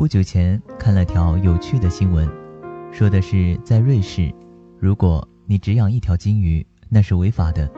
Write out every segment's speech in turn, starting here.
不久前看了条有趣的新闻，说的是在瑞士，如果你只养一条金鱼，那是违法的，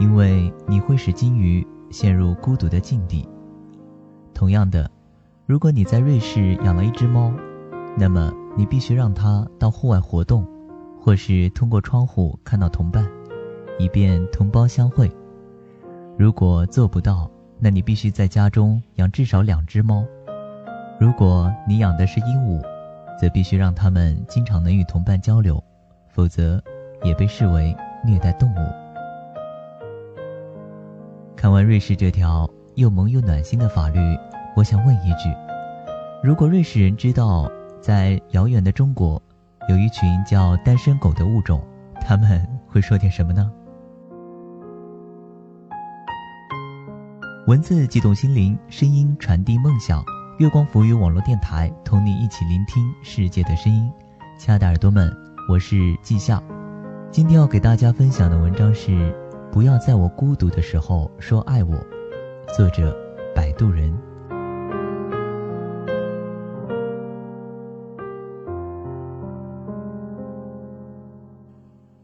因为你会使金鱼陷入孤独的境地。同样的，如果你在瑞士养了一只猫，那么你必须让它到户外活动，或是通过窗户看到同伴，以便同胞相会。如果做不到，那你必须在家中养至少两只猫。如果你养的是鹦鹉，则必须让它们经常能与同伴交流，否则也被视为虐待动物。看完瑞士这条又萌又暖心的法律。我想问一句：如果瑞士人知道在遥远的中国有一群叫单身狗的物种，他们会说点什么呢？文字激动心灵，声音传递梦想。月光浮语网络电台，同你一起聆听世界的声音。亲爱的耳朵们，我是季夏。今天要给大家分享的文章是《不要在我孤独的时候说爱我》，作者摆渡人。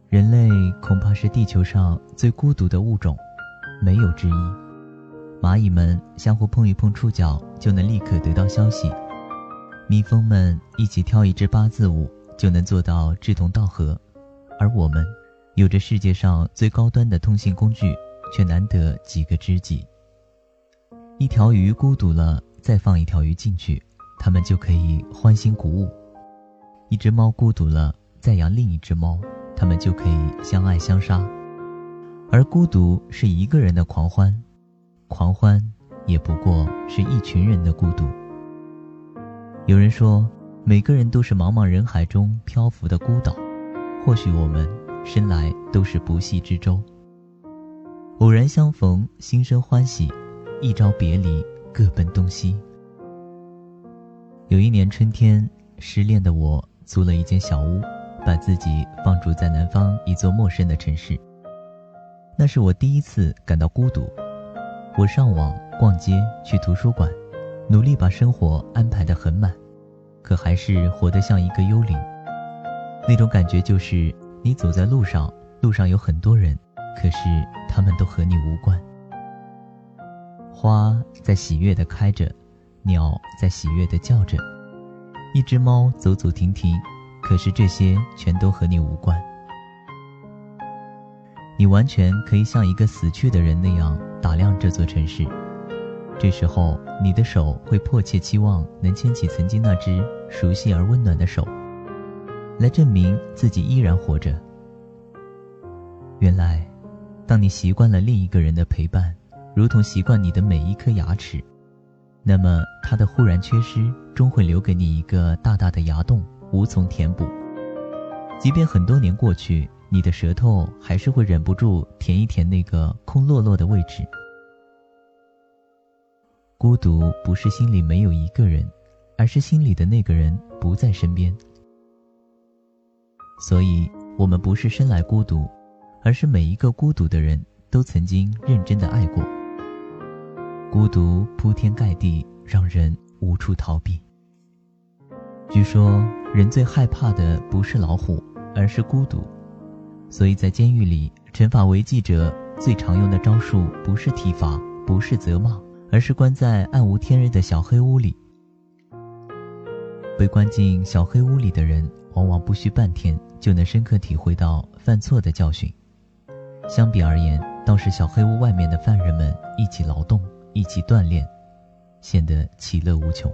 人类恐怕是地球上最孤独的物种，没有之一。蚂蚁们相互碰一碰触角就能立刻得到消息，蜜蜂们一起跳一支八字舞就能做到志同道合，而我们有着世界上最高端的通信工具，却难得几个知己。一条鱼孤独了，再放一条鱼进去，它们就可以欢欣鼓舞；一只猫孤独了，再养另一只猫。它们就可以相爱相杀，而孤独是一个人的狂欢，狂欢也不过是一群人的孤独。有人说，每个人都是茫茫人海中漂浮的孤岛，或许我们生来都是不系之舟。偶然相逢，心生欢喜；一朝别离，各奔东西。有一年春天，失恋的我租了一间小屋。把自己放逐在南方一座陌生的城市。那是我第一次感到孤独。我上网、逛街、去图书馆，努力把生活安排得很满，可还是活得像一个幽灵。那种感觉就是，你走在路上，路上有很多人，可是他们都和你无关。花在喜悦地开着，鸟在喜悦地叫着，一只猫走走停停。可是这些全都和你无关，你完全可以像一个死去的人那样打量这座城市。这时候，你的手会迫切期望能牵起曾经那只熟悉而温暖的手，来证明自己依然活着。原来，当你习惯了另一个人的陪伴，如同习惯你的每一颗牙齿，那么他的忽然缺失，终会留给你一个大大的牙洞。无从填补，即便很多年过去，你的舌头还是会忍不住舔一舔那个空落落的位置。孤独不是心里没有一个人，而是心里的那个人不在身边。所以，我们不是生来孤独，而是每一个孤独的人都曾经认真的爱过。孤独铺天盖地，让人无处逃避。据说，人最害怕的不是老虎，而是孤独。所以在监狱里，惩法违纪者最常用的招数不是体罚，不是责骂，而是关在暗无天日的小黑屋里。被关进小黑屋里的人，往往不需半天就能深刻体会到犯错的教训。相比而言，倒是小黑屋外面的犯人们一起劳动，一起锻炼，显得其乐无穷。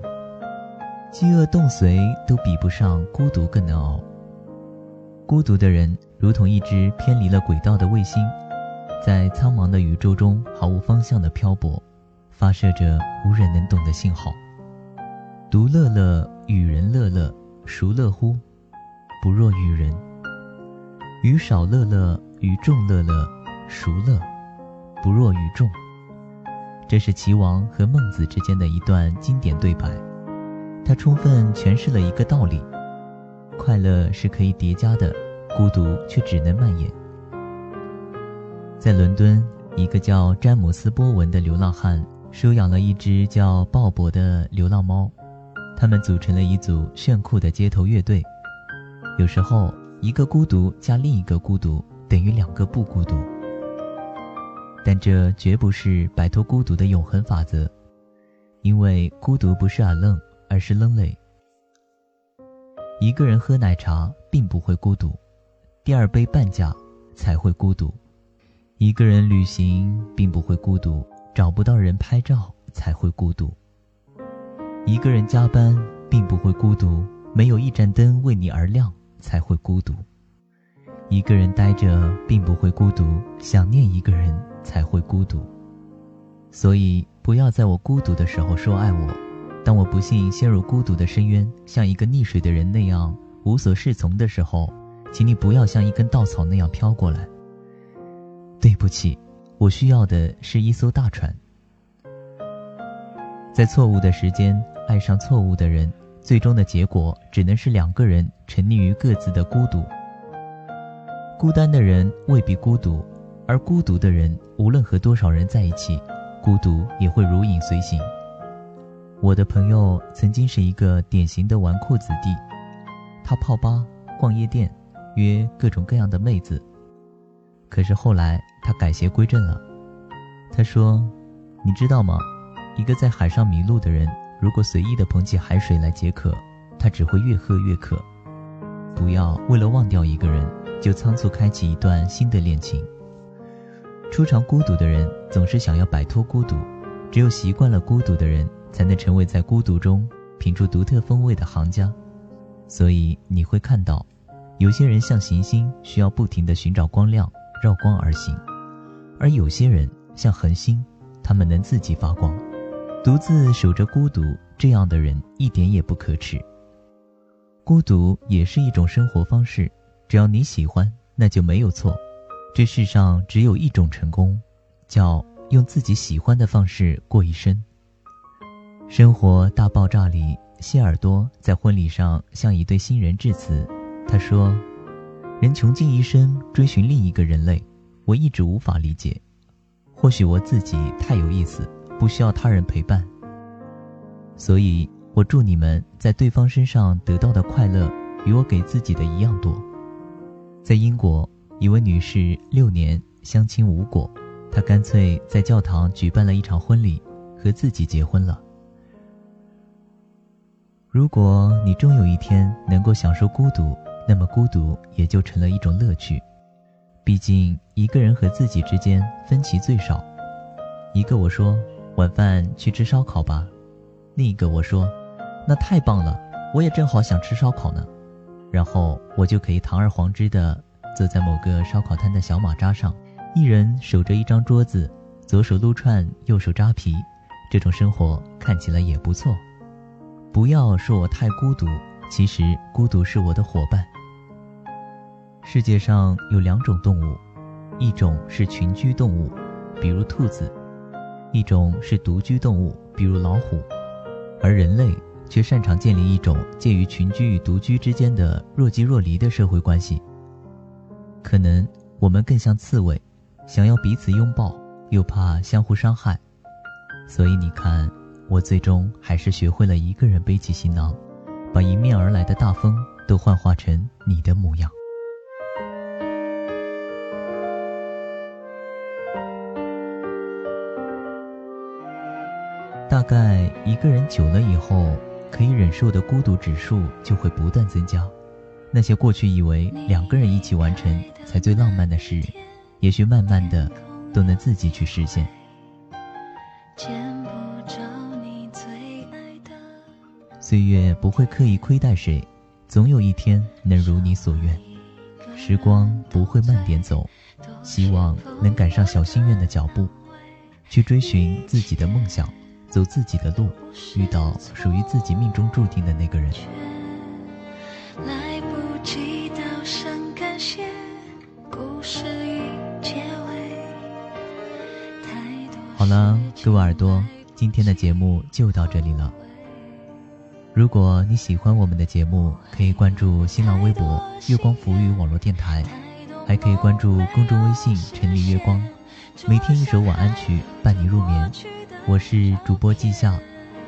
饥饿冻髓都比不上孤独更难熬。孤独的人如同一只偏离了轨道的卫星，在苍茫的宇宙中毫无方向的漂泊，发射着无人能懂的信号。独乐乐与人乐乐，孰乐乎？不若与人。与少乐乐，与众乐乐，孰乐？不若与众。这是齐王和孟子之间的一段经典对白。它充分诠释了一个道理：快乐是可以叠加的，孤独却只能蔓延。在伦敦，一个叫詹姆斯·波文的流浪汉收养了一只叫鲍勃的流浪猫，他们组成了一组炫酷的街头乐队。有时候，一个孤独加另一个孤独等于两个不孤独。但这绝不是摆脱孤独的永恒法则，因为孤独不是 alone，而是 lonely。一个人喝奶茶并不会孤独，第二杯半价才会孤独。一个人旅行并不会孤独，找不到人拍照才会孤独。一个人加班并不会孤独，没有一盏灯为你而亮才会孤独。一个人呆着并不会孤独，想念一个人才会孤独。所以不要在我孤独的时候说爱我，当我不幸陷入孤独的深渊，像一个溺水的人那样无所适从的时候，请你不要像一根稻草那样飘过来。对不起，我需要的是一艘大船。在错误的时间爱上错误的人，最终的结果只能是两个人沉溺于各自的孤独。孤单的人未必孤独，而孤独的人无论和多少人在一起，孤独也会如影随形。我的朋友曾经是一个典型的纨绔子弟，他泡吧、逛夜店，约各种各样的妹子。可是后来他改邪归正了。他说：“你知道吗？一个在海上迷路的人，如果随意的捧起海水来解渴，他只会越喝越渴。不要为了忘掉一个人，就仓促开启一段新的恋情。初尝孤独的人总是想要摆脱孤独，只有习惯了孤独的人，才能成为在孤独中品出独特风味的行家。所以你会看到，有些人像行星，需要不停地寻找光亮。”绕光而行，而有些人像恒星，他们能自己发光，独自守着孤独。这样的人一点也不可耻。孤独也是一种生活方式，只要你喜欢，那就没有错。这世上只有一种成功，叫用自己喜欢的方式过一生。《生活大爆炸》里，谢耳朵在婚礼上向一对新人致辞，他说。人穷尽一生追寻另一个人类，我一直无法理解。或许我自己太有意思，不需要他人陪伴。所以我祝你们在对方身上得到的快乐，与我给自己的一样多。在英国，一位女士六年相亲无果，她干脆在教堂举办了一场婚礼，和自己结婚了。如果你终有一天能够享受孤独，那么孤独也就成了一种乐趣，毕竟一个人和自己之间分歧最少。一个我说晚饭去吃烧烤吧，另一个我说那太棒了，我也正好想吃烧烤呢。然后我就可以堂而皇之的坐在某个烧烤摊的小马扎上，一人守着一张桌子，左手撸串，右手扎皮，这种生活看起来也不错。不要说我太孤独，其实孤独是我的伙伴。世界上有两种动物，一种是群居动物，比如兔子；一种是独居动物，比如老虎。而人类却擅长建立一种介于群居与独居之间的若即若离的社会关系。可能我们更像刺猬，想要彼此拥抱，又怕相互伤害。所以你看，我最终还是学会了一个人背起行囊，把迎面而来的大风都幻化成你的模样。大概一个人久了以后，可以忍受的孤独指数就会不断增加。那些过去以为两个人一起完成才最浪漫的事，也许慢慢的都能自己去实现。岁月不会刻意亏待谁，总有一天能如你所愿。时光不会慢点走，希望能赶上小心愿的脚步，去追寻自己的梦想。走自己的路，遇到属于自己命中注定的那个人。好了，各位耳朵，今天的节目就到这里了。如果你喜欢我们的节目，可以关注新浪微博 “月光浮语网络电台”，还可以关注公众微信“沉迷月光”，每天一首晚安曲伴你入眠。我是主播季夏，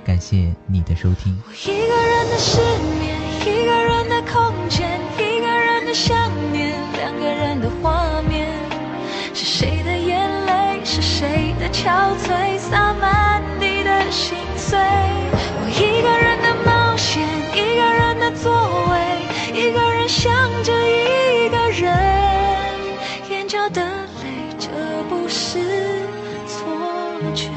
感谢你的收听。一个人的失眠，一个人的空间，一个人的想念，两个人的画面，是谁的眼泪，是谁的憔悴，洒满地的心碎。却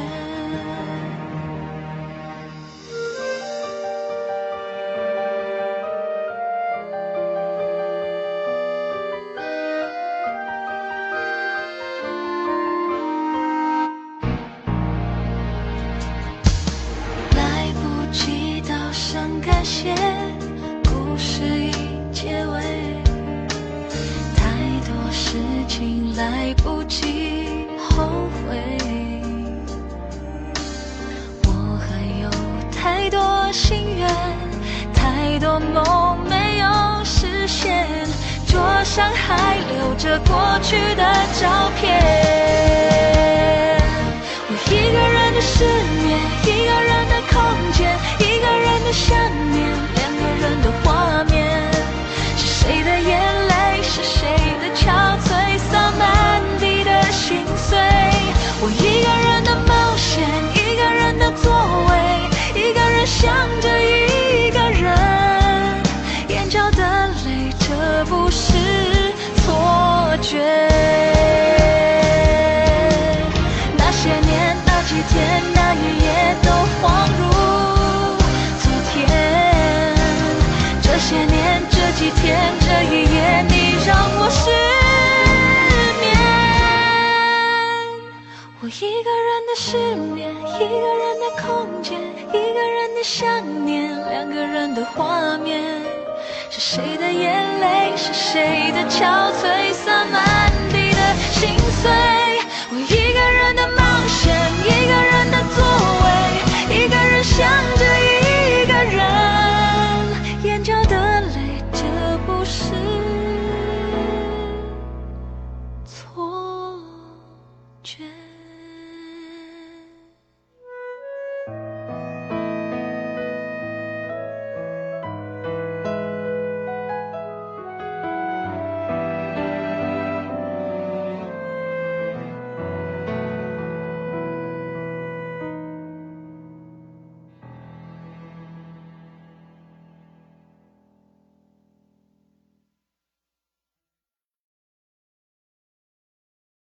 来不及道声感谢故事已结尾。太多事情来不及心愿太多梦没有实现桌上还留着过去的照片。我一个人的失眠一个人谁的眼泪是谁的憔悴